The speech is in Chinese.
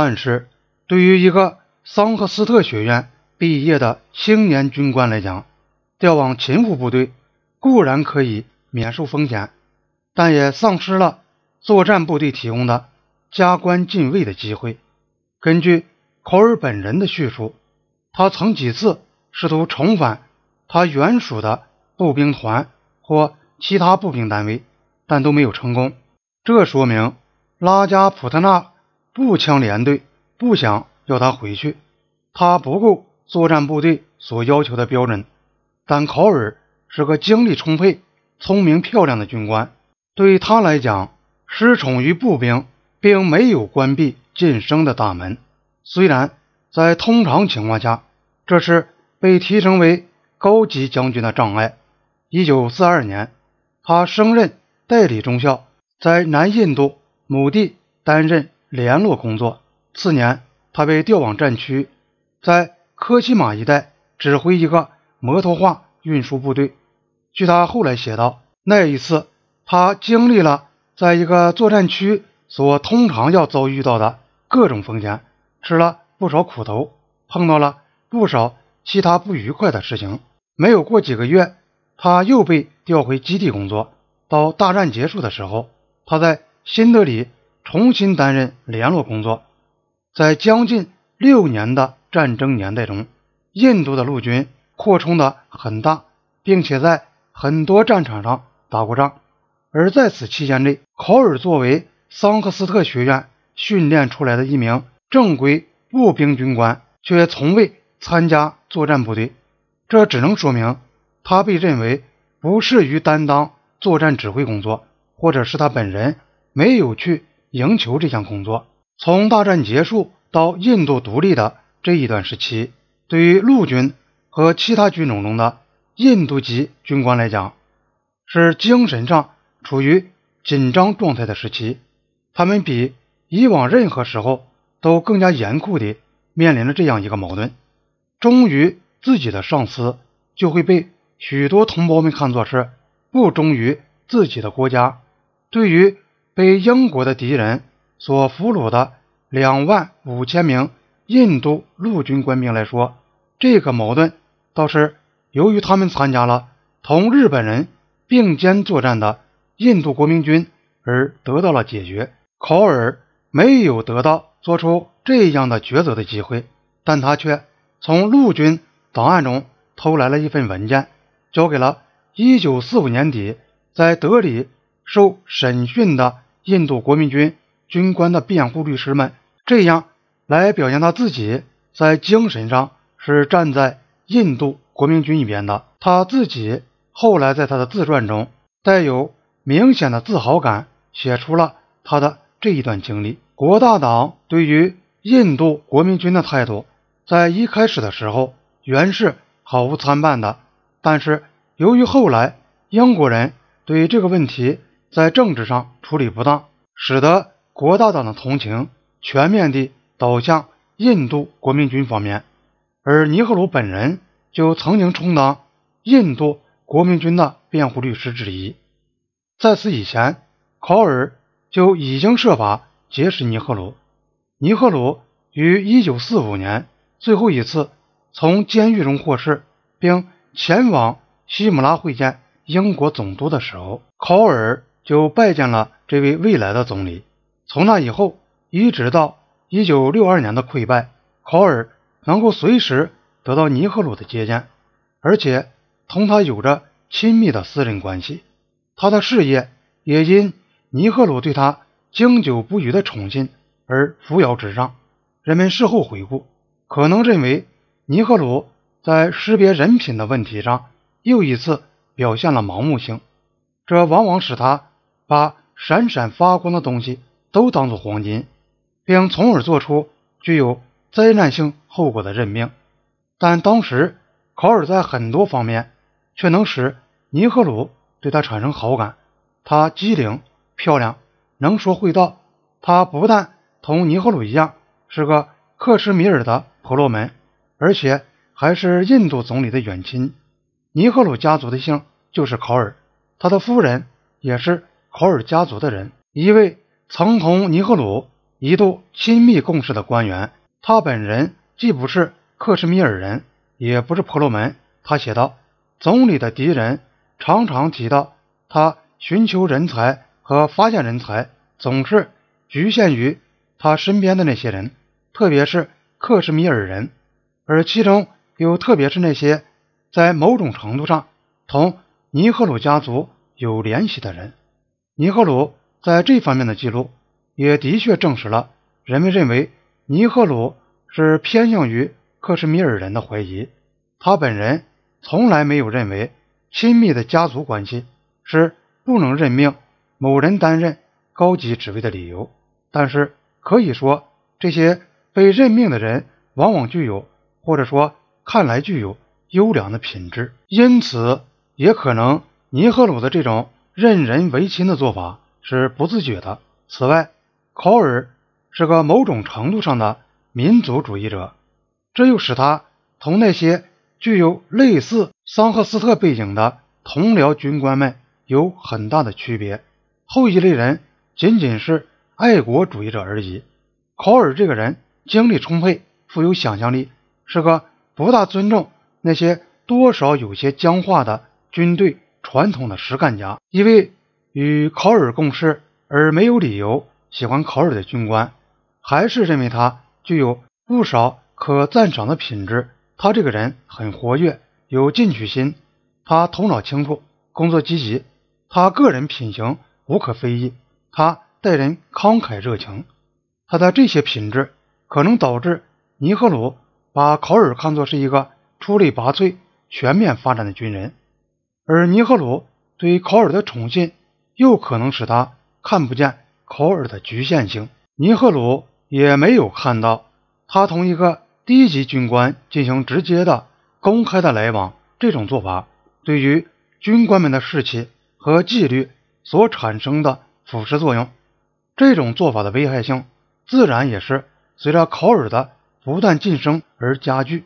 但是，对于一个桑赫斯特学院毕业的青年军官来讲，调往勤务部队固然可以免受风险，但也丧失了作战部队提供的加官进位的机会。根据考尔本人的叙述，他曾几次试图重返他原属的步兵团或其他步兵单位，但都没有成功。这说明拉加普特纳步枪连队不想要他回去，他不够作战部队所要求的标准。但考尔是个精力充沛、聪明漂亮的军官，对他来讲，失宠于步兵并没有关闭晋升的大门。虽然在通常情况下，这是被提升为高级将军的障碍。一九四二年，他升任代理中校，在南印度某地担任联络工作。次年，他被调往战区，在科奇马一带指挥一个摩托化运输部队。据他后来写道，那一次他经历了在一个作战区所通常要遭遇到的各种风险。吃了不少苦头，碰到了不少其他不愉快的事情。没有过几个月，他又被调回基地工作。到大战结束的时候，他在新德里重新担任联络工作。在将近六年的战争年代中，印度的陆军扩充的很大，并且在很多战场上打过仗。而在此期间内，考尔作为桑克斯特学院训练出来的一名。正规步兵军官却从未参加作战部队，这只能说明他被认为不适于担当作战指挥工作，或者是他本人没有去赢球这项工作。从大战结束到印度独立的这一段时期，对于陆军和其他军种中的印度籍军官来讲，是精神上处于紧张状态的时期。他们比以往任何时候。都更加严酷地面临着这样一个矛盾：忠于自己的上司，就会被许多同胞们看作是不忠于自己的国家。对于被英国的敌人所俘虏的两万五千名印度陆军官兵来说，这个矛盾倒是由于他们参加了同日本人并肩作战的印度国民军而得到了解决。考尔没有得到。做出这样的抉择的机会，但他却从陆军档案中偷来了一份文件，交给了1945年底在德里受审讯的印度国民军军官的辩护律师们，这样来表现他自己在精神上是站在印度国民军一边的。他自己后来在他的自传中带有明显的自豪感，写出了他的这一段经历。国大党对于印度国民军的态度，在一开始的时候原是毫无参半的，但是由于后来英国人对这个问题在政治上处理不当，使得国大党的同情全面地倒向印度国民军方面，而尼赫鲁本人就曾经充当印度国民军的辩护律师之一。在此以前，考尔就已经设法。结识尼赫鲁。尼赫鲁于1945年最后一次从监狱中获释，并前往西姆拉会见英国总督的时候，考尔就拜见了这位未来的总理。从那以后，一直到1962年的溃败，考尔能够随时得到尼赫鲁的接见，而且同他有着亲密的私人关系。他的事业也因尼赫鲁对他。经久不渝的宠信而扶摇直上，人们事后回顾，可能认为尼赫鲁在识别人品的问题上又一次表现了盲目性，这往往使他把闪闪发光的东西都当作黄金，并从而做出具有灾难性后果的任命。但当时考尔在很多方面却能使尼赫鲁对他产生好感，他机灵漂亮。能说会道，他不但同尼赫鲁一样是个克什米尔的婆罗门，而且还是印度总理的远亲。尼赫鲁家族的姓就是考尔，他的夫人也是考尔家族的人。一位曾同尼赫鲁一度亲密共事的官员。他本人既不是克什米尔人，也不是婆罗门。他写道：“总理的敌人常常提到他寻求人才和发现人才，总是局限于他身边的那些人，特别是克什米尔人，而其中又特别是那些在某种程度上同尼赫鲁家族有联系的人。”尼赫鲁在这方面的记录也的确证实了人们认为。尼赫鲁是偏向于克什米尔人的怀疑，他本人从来没有认为亲密的家族关系是不能任命某人担任高级职位的理由。但是可以说，这些被任命的人往往具有，或者说看来具有优良的品质，因此也可能尼赫鲁的这种任人唯亲的做法是不自觉的。此外，考尔。是个某种程度上的民族主义者，这又使他同那些具有类似桑赫斯特背景的同僚军官们有很大的区别。后一类人仅仅是爱国主义者而已。考尔这个人精力充沛，富有想象力，是个不大尊重那些多少有些僵化的军队传统的实干家。一位与考尔共事而没有理由喜欢考尔的军官。还是认为他具有不少可赞赏的品质。他这个人很活跃，有进取心，他头脑清楚，工作积极。他个人品行无可非议，他待人慷慨热情。他的这些品质可能导致尼赫鲁把考尔看作是一个出类拔萃、全面发展的军人，而尼赫鲁对考尔的宠信又可能使他看不见考尔的局限性。尼赫鲁。也没有看到他同一个低级军官进行直接的、公开的来往，这种做法对于军官们的士气和纪律所产生的腐蚀作用，这种做法的危害性自然也是随着考尔的不断晋升而加剧。